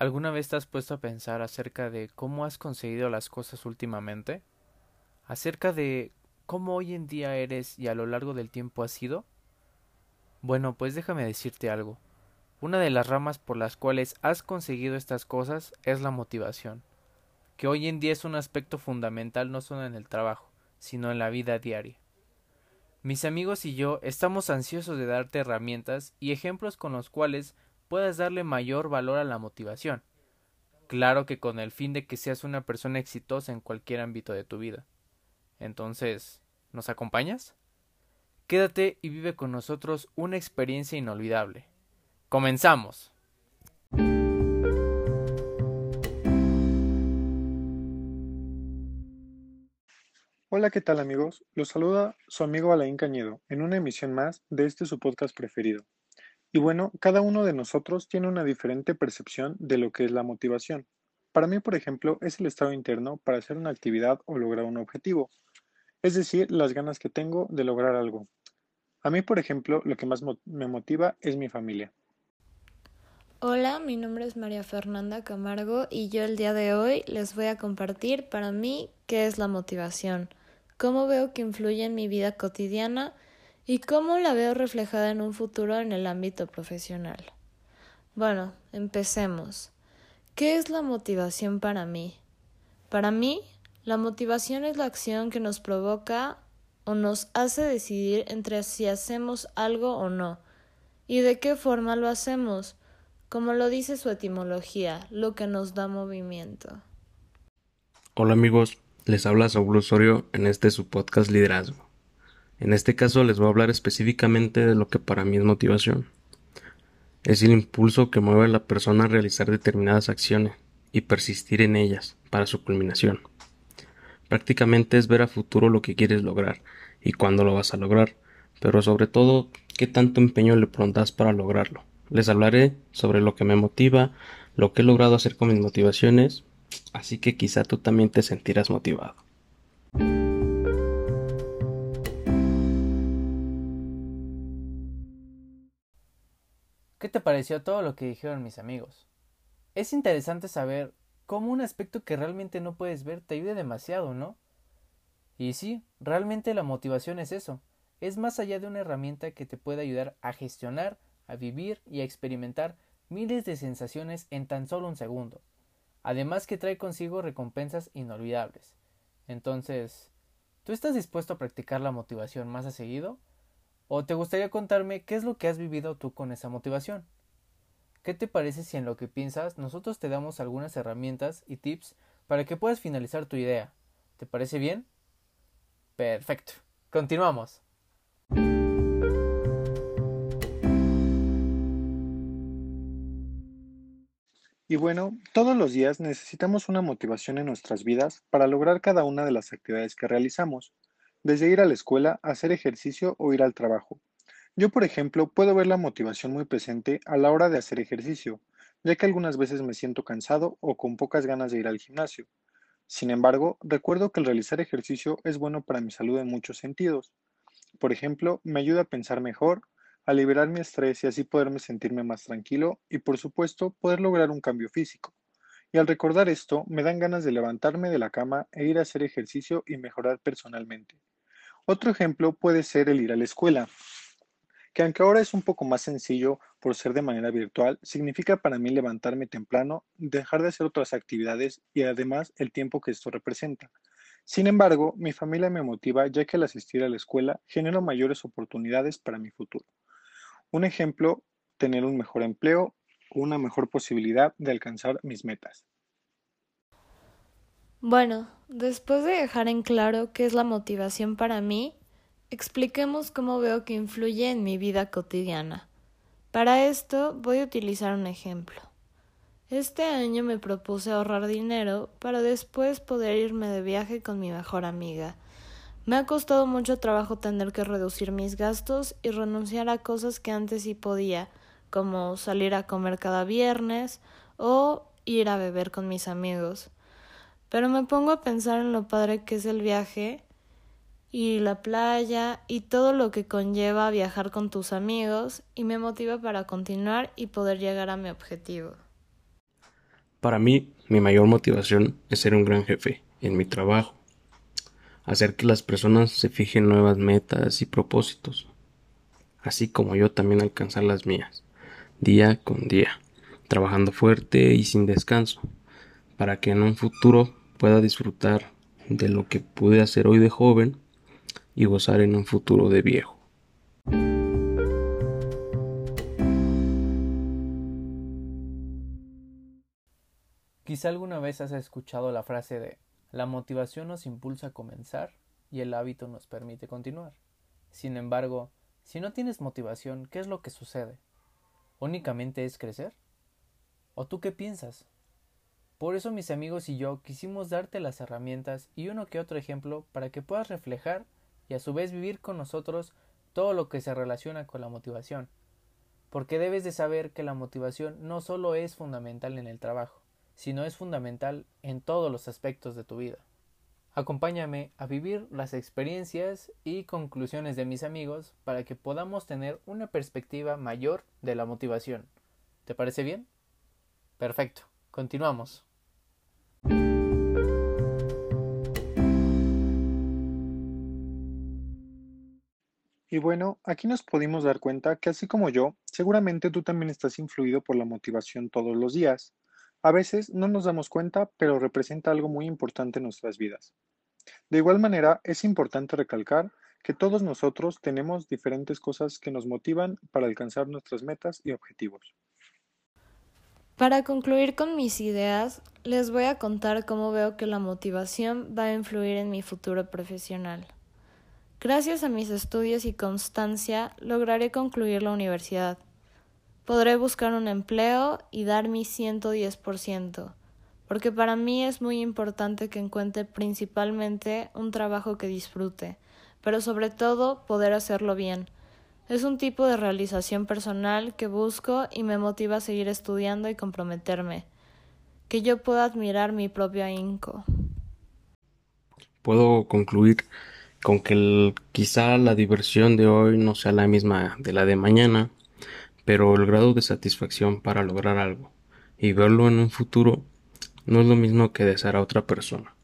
¿Alguna vez te has puesto a pensar acerca de cómo has conseguido las cosas últimamente? ¿Acerca de cómo hoy en día eres y a lo largo del tiempo has sido? Bueno, pues déjame decirte algo. Una de las ramas por las cuales has conseguido estas cosas es la motivación, que hoy en día es un aspecto fundamental no solo en el trabajo, sino en la vida diaria. Mis amigos y yo estamos ansiosos de darte herramientas y ejemplos con los cuales puedas darle mayor valor a la motivación. Claro que con el fin de que seas una persona exitosa en cualquier ámbito de tu vida. Entonces, ¿nos acompañas? Quédate y vive con nosotros una experiencia inolvidable. Comenzamos. Hola, ¿qué tal amigos? Los saluda su amigo Alain Cañedo en una emisión más de este su podcast preferido. Y bueno, cada uno de nosotros tiene una diferente percepción de lo que es la motivación. Para mí, por ejemplo, es el estado interno para hacer una actividad o lograr un objetivo, es decir, las ganas que tengo de lograr algo. A mí, por ejemplo, lo que más me motiva es mi familia. Hola, mi nombre es María Fernanda Camargo y yo el día de hoy les voy a compartir para mí qué es la motivación, cómo veo que influye en mi vida cotidiana y cómo la veo reflejada en un futuro en el ámbito profesional. Bueno, empecemos. ¿Qué es la motivación para mí? Para mí, la motivación es la acción que nos provoca o nos hace decidir entre si hacemos algo o no, y de qué forma lo hacemos, como lo dice su etimología, lo que nos da movimiento. Hola amigos, les habla Saúl Osorio en este su podcast Liderazgo. En este caso les voy a hablar específicamente de lo que para mí es motivación. Es el impulso que mueve a la persona a realizar determinadas acciones y persistir en ellas para su culminación. Prácticamente es ver a futuro lo que quieres lograr y cuándo lo vas a lograr, pero sobre todo qué tanto empeño le prontas para lograrlo. Les hablaré sobre lo que me motiva, lo que he logrado hacer con mis motivaciones, así que quizá tú también te sentirás motivado. ¿Qué te pareció todo lo que dijeron mis amigos? Es interesante saber cómo un aspecto que realmente no puedes ver te ayuda demasiado, ¿no? Y sí, realmente la motivación es eso, es más allá de una herramienta que te puede ayudar a gestionar, a vivir y a experimentar miles de sensaciones en tan solo un segundo. Además que trae consigo recompensas inolvidables. Entonces, ¿tú estás dispuesto a practicar la motivación más a seguido? ¿O te gustaría contarme qué es lo que has vivido tú con esa motivación? ¿Qué te parece si en lo que piensas nosotros te damos algunas herramientas y tips para que puedas finalizar tu idea? ¿Te parece bien? Perfecto. Continuamos. Y bueno, todos los días necesitamos una motivación en nuestras vidas para lograr cada una de las actividades que realizamos desde ir a la escuela, hacer ejercicio o ir al trabajo. Yo, por ejemplo, puedo ver la motivación muy presente a la hora de hacer ejercicio, ya que algunas veces me siento cansado o con pocas ganas de ir al gimnasio. Sin embargo, recuerdo que el realizar ejercicio es bueno para mi salud en muchos sentidos. Por ejemplo, me ayuda a pensar mejor, a liberar mi estrés y así poderme sentirme más tranquilo y, por supuesto, poder lograr un cambio físico. Y al recordar esto, me dan ganas de levantarme de la cama e ir a hacer ejercicio y mejorar personalmente. Otro ejemplo puede ser el ir a la escuela, que aunque ahora es un poco más sencillo por ser de manera virtual, significa para mí levantarme temprano, dejar de hacer otras actividades y además el tiempo que esto representa. Sin embargo, mi familia me motiva ya que al asistir a la escuela genero mayores oportunidades para mi futuro. Un ejemplo, tener un mejor empleo una mejor posibilidad de alcanzar mis metas. Bueno, después de dejar en claro qué es la motivación para mí, expliquemos cómo veo que influye en mi vida cotidiana. Para esto voy a utilizar un ejemplo. Este año me propuse ahorrar dinero para después poder irme de viaje con mi mejor amiga. Me ha costado mucho trabajo tener que reducir mis gastos y renunciar a cosas que antes sí podía, como salir a comer cada viernes o ir a beber con mis amigos. Pero me pongo a pensar en lo padre que es el viaje y la playa y todo lo que conlleva viajar con tus amigos y me motiva para continuar y poder llegar a mi objetivo. Para mí, mi mayor motivación es ser un gran jefe en mi trabajo, hacer que las personas se fijen nuevas metas y propósitos, así como yo también alcanzar las mías, día con día, trabajando fuerte y sin descanso, para que en un futuro pueda disfrutar de lo que pude hacer hoy de joven y gozar en un futuro de viejo. Quizá alguna vez has escuchado la frase de la motivación nos impulsa a comenzar y el hábito nos permite continuar. Sin embargo, si no tienes motivación, ¿qué es lo que sucede? ¿Únicamente es crecer? ¿O tú qué piensas? Por eso mis amigos y yo quisimos darte las herramientas y uno que otro ejemplo para que puedas reflejar y a su vez vivir con nosotros todo lo que se relaciona con la motivación. Porque debes de saber que la motivación no solo es fundamental en el trabajo, sino es fundamental en todos los aspectos de tu vida. Acompáñame a vivir las experiencias y conclusiones de mis amigos para que podamos tener una perspectiva mayor de la motivación. ¿Te parece bien? Perfecto. Continuamos. Y bueno, aquí nos pudimos dar cuenta que así como yo, seguramente tú también estás influido por la motivación todos los días. A veces no nos damos cuenta, pero representa algo muy importante en nuestras vidas. De igual manera, es importante recalcar que todos nosotros tenemos diferentes cosas que nos motivan para alcanzar nuestras metas y objetivos. Para concluir con mis ideas, les voy a contar cómo veo que la motivación va a influir en mi futuro profesional. Gracias a mis estudios y constancia, lograré concluir la universidad podré buscar un empleo y dar mi 110%, porque para mí es muy importante que encuentre principalmente un trabajo que disfrute, pero sobre todo poder hacerlo bien. Es un tipo de realización personal que busco y me motiva a seguir estudiando y comprometerme, que yo pueda admirar mi propio ahínco. Puedo concluir con que quizá la diversión de hoy no sea la misma de la de mañana, pero el grado de satisfacción para lograr algo y verlo en un futuro no es lo mismo que desear a otra persona.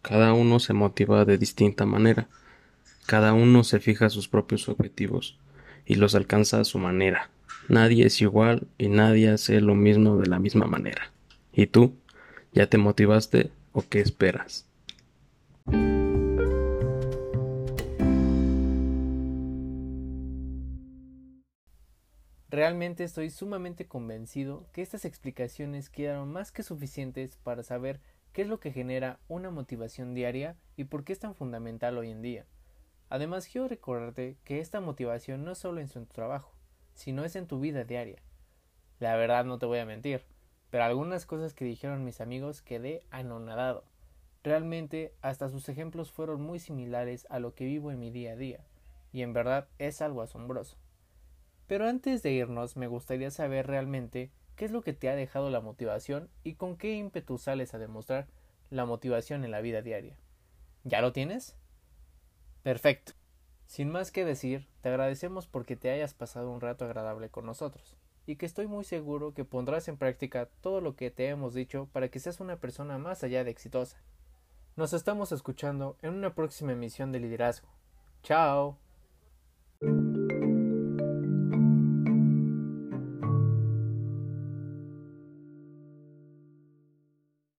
Cada uno se motiva de distinta manera, cada uno se fija sus propios objetivos y los alcanza a su manera. Nadie es igual y nadie hace lo mismo de la misma manera. ¿Y tú? ¿Ya te motivaste o qué esperas? Realmente estoy sumamente convencido que estas explicaciones quedaron más que suficientes para saber qué es lo que genera una motivación diaria y por qué es tan fundamental hoy en día. Además quiero recordarte que esta motivación no es solo en tu trabajo, sino es en tu vida diaria. La verdad no te voy a mentir, pero algunas cosas que dijeron mis amigos quedé anonadado. Realmente hasta sus ejemplos fueron muy similares a lo que vivo en mi día a día, y en verdad es algo asombroso. Pero antes de irnos me gustaría saber realmente qué es lo que te ha dejado la motivación y con qué ímpetu sales a demostrar la motivación en la vida diaria. ¿Ya lo tienes? Perfecto. Sin más que decir, te agradecemos porque te hayas pasado un rato agradable con nosotros y que estoy muy seguro que pondrás en práctica todo lo que te hemos dicho para que seas una persona más allá de exitosa. Nos estamos escuchando en una próxima emisión de Liderazgo. Chao.